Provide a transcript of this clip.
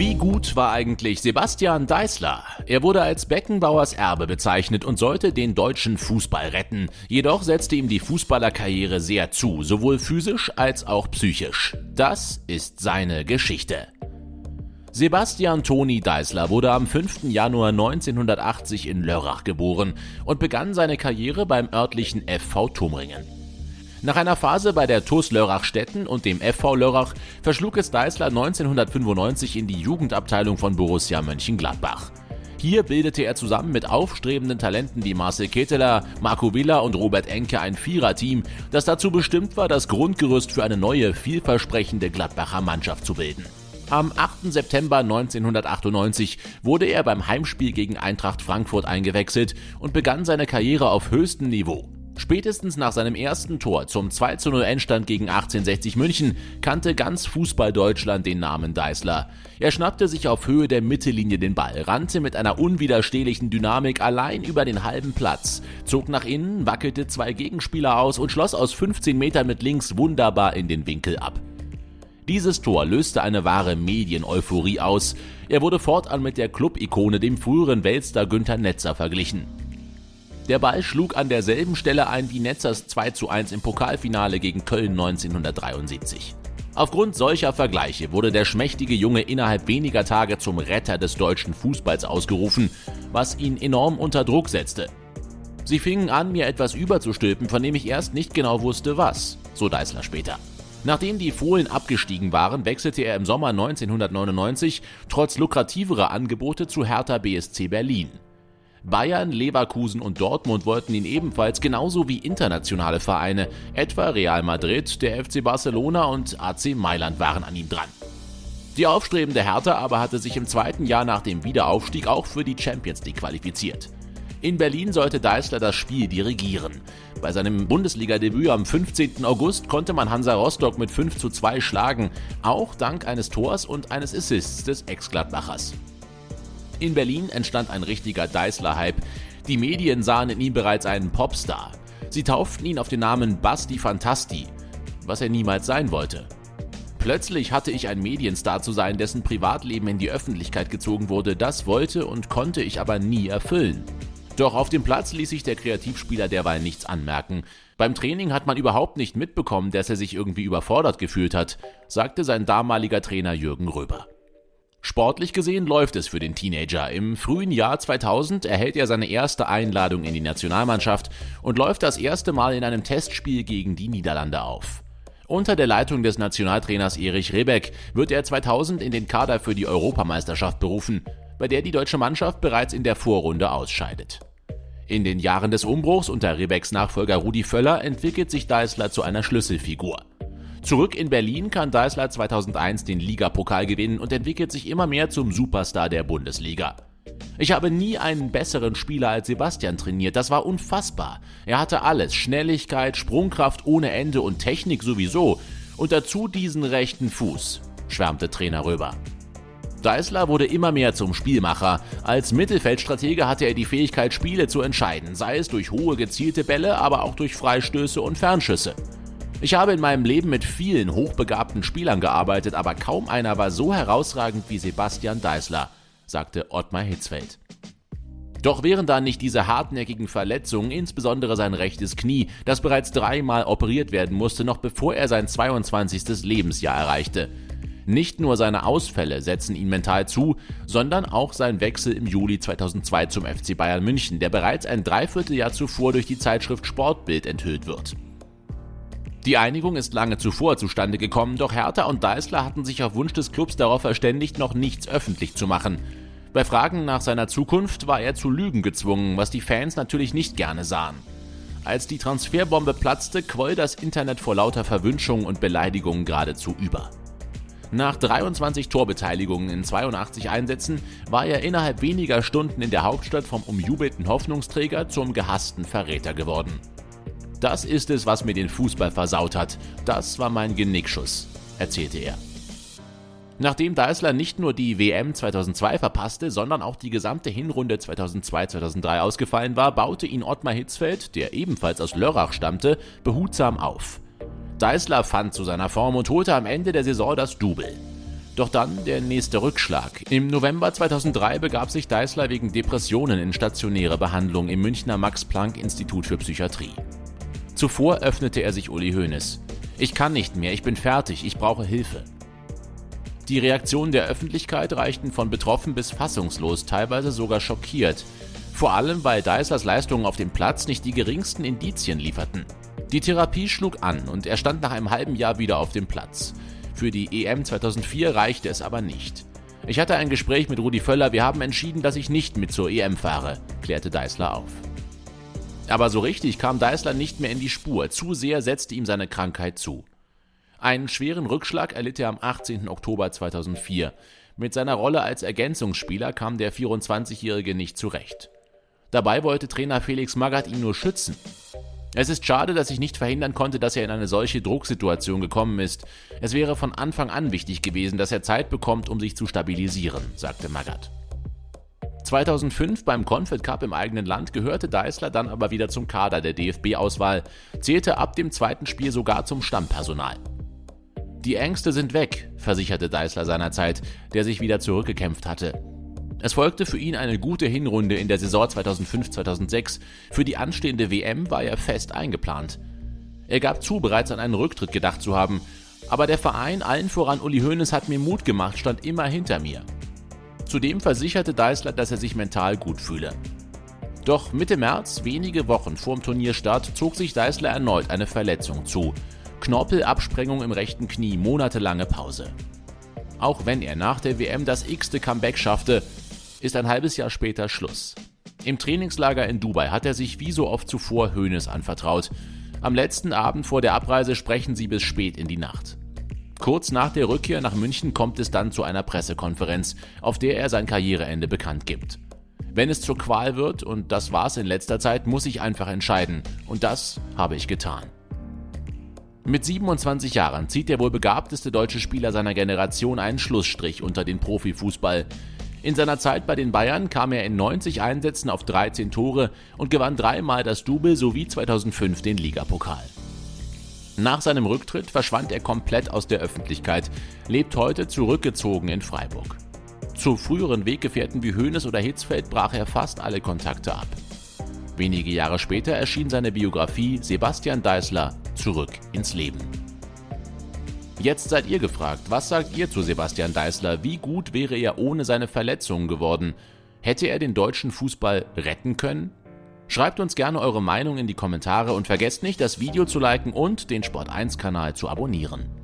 Wie gut war eigentlich Sebastian Deißler? Er wurde als Beckenbauers Erbe bezeichnet und sollte den deutschen Fußball retten. Jedoch setzte ihm die Fußballerkarriere sehr zu, sowohl physisch als auch psychisch. Das ist seine Geschichte. Sebastian Toni Deißler wurde am 5. Januar 1980 in Lörrach geboren und begann seine Karriere beim örtlichen FV Tumringen. Nach einer Phase bei der TuS Lörrach-Stetten und dem FV Lörrach verschlug es Deißler 1995 in die Jugendabteilung von Borussia Mönchengladbach. Hier bildete er zusammen mit aufstrebenden Talenten wie Marcel Ketteler, Marco Villa und Robert Enke ein Viererteam, das dazu bestimmt war, das Grundgerüst für eine neue, vielversprechende Gladbacher Mannschaft zu bilden. Am 8. September 1998 wurde er beim Heimspiel gegen Eintracht Frankfurt eingewechselt und begann seine Karriere auf höchstem Niveau. Spätestens nach seinem ersten Tor zum 2 0 Endstand gegen 1860 München kannte ganz Fußball Deutschland den Namen Deißler. Er schnappte sich auf Höhe der Mittellinie den Ball, rannte mit einer unwiderstehlichen Dynamik allein über den halben Platz, zog nach innen, wackelte zwei Gegenspieler aus und schloss aus 15 Metern mit links wunderbar in den Winkel ab. Dieses Tor löste eine wahre Medieneuphorie aus. Er wurde fortan mit der Club-Ikone, dem früheren Weltstar Günther Netzer, verglichen. Der Ball schlug an derselben Stelle ein wie Netzers 2 zu 1 im Pokalfinale gegen Köln 1973. Aufgrund solcher Vergleiche wurde der schmächtige Junge innerhalb weniger Tage zum Retter des deutschen Fußballs ausgerufen, was ihn enorm unter Druck setzte. Sie fingen an, mir etwas überzustülpen, von dem ich erst nicht genau wusste, was, so Deißler später. Nachdem die Fohlen abgestiegen waren, wechselte er im Sommer 1999 trotz lukrativerer Angebote zu Hertha BSC Berlin. Bayern, Leverkusen und Dortmund wollten ihn ebenfalls genauso wie internationale Vereine, etwa Real Madrid, der FC Barcelona und AC Mailand waren an ihm dran. Die aufstrebende Hertha aber hatte sich im zweiten Jahr nach dem Wiederaufstieg auch für die Champions League qualifiziert. In Berlin sollte Deißler das Spiel dirigieren. Bei seinem Bundesliga-Debüt am 15. August konnte man Hansa Rostock mit 5 zu 2 schlagen, auch dank eines Tors und eines Assists des Ex-Gladbachers. In Berlin entstand ein richtiger Deißler-Hype. Die Medien sahen in ihm bereits einen Popstar. Sie tauften ihn auf den Namen Basti Fantasti, was er niemals sein wollte. Plötzlich hatte ich ein Medienstar zu sein, dessen Privatleben in die Öffentlichkeit gezogen wurde. Das wollte und konnte ich aber nie erfüllen. Doch auf dem Platz ließ sich der Kreativspieler derweil nichts anmerken. Beim Training hat man überhaupt nicht mitbekommen, dass er sich irgendwie überfordert gefühlt hat, sagte sein damaliger Trainer Jürgen Röber. Sportlich gesehen läuft es für den Teenager. Im frühen Jahr 2000 erhält er seine erste Einladung in die Nationalmannschaft und läuft das erste Mal in einem Testspiel gegen die Niederlande auf. Unter der Leitung des Nationaltrainers Erich Rebeck wird er 2000 in den Kader für die Europameisterschaft berufen, bei der die deutsche Mannschaft bereits in der Vorrunde ausscheidet. In den Jahren des Umbruchs unter Rebecks Nachfolger Rudi Völler entwickelt sich Deißler zu einer Schlüsselfigur. Zurück in Berlin kann Deißler 2001 den Ligapokal gewinnen und entwickelt sich immer mehr zum Superstar der Bundesliga. Ich habe nie einen besseren Spieler als Sebastian trainiert, das war unfassbar. Er hatte alles, Schnelligkeit, Sprungkraft ohne Ende und Technik sowieso. Und dazu diesen rechten Fuß, schwärmte Trainer Röber. Deißler wurde immer mehr zum Spielmacher. Als Mittelfeldstratege hatte er die Fähigkeit, Spiele zu entscheiden, sei es durch hohe gezielte Bälle, aber auch durch Freistöße und Fernschüsse. Ich habe in meinem Leben mit vielen hochbegabten Spielern gearbeitet, aber kaum einer war so herausragend wie Sebastian Deißler, sagte Ottmar Hitzfeld. Doch wären da nicht diese hartnäckigen Verletzungen, insbesondere sein rechtes Knie, das bereits dreimal operiert werden musste, noch bevor er sein 22. Lebensjahr erreichte. Nicht nur seine Ausfälle setzen ihn mental zu, sondern auch sein Wechsel im Juli 2002 zum FC Bayern München, der bereits ein Dreivierteljahr zuvor durch die Zeitschrift Sportbild enthüllt wird. Die Einigung ist lange zuvor zustande gekommen, doch Hertha und Deißler hatten sich auf Wunsch des Clubs darauf verständigt, noch nichts öffentlich zu machen. Bei Fragen nach seiner Zukunft war er zu lügen gezwungen, was die Fans natürlich nicht gerne sahen. Als die Transferbombe platzte, quoll das Internet vor lauter Verwünschungen und Beleidigungen geradezu über. Nach 23 Torbeteiligungen in 82 Einsätzen war er innerhalb weniger Stunden in der Hauptstadt vom umjubelten Hoffnungsträger zum gehassten Verräter geworden. Das ist es, was mir den Fußball versaut hat. Das war mein Genickschuss, erzählte er. Nachdem Deißler nicht nur die WM 2002 verpasste, sondern auch die gesamte Hinrunde 2002-2003 ausgefallen war, baute ihn Ottmar Hitzfeld, der ebenfalls aus Lörrach stammte, behutsam auf. Deißler fand zu seiner Form und holte am Ende der Saison das Double. Doch dann der nächste Rückschlag. Im November 2003 begab sich Deißler wegen Depressionen in stationäre Behandlung im Münchner Max-Planck-Institut für Psychiatrie. Zuvor öffnete er sich Uli Hoeneß. Ich kann nicht mehr, ich bin fertig, ich brauche Hilfe. Die Reaktionen der Öffentlichkeit reichten von betroffen bis fassungslos, teilweise sogar schockiert. Vor allem, weil Deislers Leistungen auf dem Platz nicht die geringsten Indizien lieferten. Die Therapie schlug an und er stand nach einem halben Jahr wieder auf dem Platz. Für die EM 2004 reichte es aber nicht. Ich hatte ein Gespräch mit Rudi Völler, wir haben entschieden, dass ich nicht mit zur EM fahre, klärte Deißler auf. Aber so richtig kam Deißler nicht mehr in die Spur, zu sehr setzte ihm seine Krankheit zu. Einen schweren Rückschlag erlitt er am 18. Oktober 2004. Mit seiner Rolle als Ergänzungsspieler kam der 24-Jährige nicht zurecht. Dabei wollte Trainer Felix Magath ihn nur schützen. Es ist schade, dass ich nicht verhindern konnte, dass er in eine solche Drucksituation gekommen ist. Es wäre von Anfang an wichtig gewesen, dass er Zeit bekommt, um sich zu stabilisieren, sagte Magath. 2005 beim Confed Cup im eigenen Land gehörte Deißler dann aber wieder zum Kader der DFB-Auswahl, zählte ab dem zweiten Spiel sogar zum Stammpersonal. Die Ängste sind weg, versicherte Deißler seinerzeit, der sich wieder zurückgekämpft hatte. Es folgte für ihn eine gute Hinrunde in der Saison 2005-2006. Für die anstehende WM war er fest eingeplant. Er gab zu, bereits an einen Rücktritt gedacht zu haben. Aber der Verein, allen voran Uli Hoeneß, hat mir Mut gemacht, stand immer hinter mir. Zudem versicherte Deißler, dass er sich mental gut fühle. Doch Mitte März, wenige Wochen vorm Turnierstart, zog sich Deißler erneut eine Verletzung zu. Knorpelabsprengung im rechten Knie, monatelange Pause. Auch wenn er nach der WM das x-te Comeback schaffte, ist ein halbes Jahr später Schluss. Im Trainingslager in Dubai hat er sich wie so oft zuvor Hoeneß anvertraut. Am letzten Abend vor der Abreise sprechen sie bis spät in die Nacht. Kurz nach der Rückkehr nach München kommt es dann zu einer Pressekonferenz, auf der er sein Karriereende bekannt gibt. Wenn es zur Qual wird, und das war es in letzter Zeit, muss ich einfach entscheiden. Und das habe ich getan. Mit 27 Jahren zieht der wohl begabteste deutsche Spieler seiner Generation einen Schlussstrich unter den Profifußball. In seiner Zeit bei den Bayern kam er in 90 Einsätzen auf 13 Tore und gewann dreimal das Double sowie 2005 den Ligapokal. Nach seinem Rücktritt verschwand er komplett aus der Öffentlichkeit, lebt heute zurückgezogen in Freiburg. Zu früheren Weggefährten wie Hoeneß oder Hitzfeld brach er fast alle Kontakte ab. Wenige Jahre später erschien seine Biografie Sebastian Deißler zurück ins Leben. Jetzt seid ihr gefragt, was sagt ihr zu Sebastian Deißler? Wie gut wäre er ohne seine Verletzungen geworden? Hätte er den deutschen Fußball retten können? Schreibt uns gerne eure Meinung in die Kommentare und vergesst nicht, das Video zu liken und den Sport1-Kanal zu abonnieren.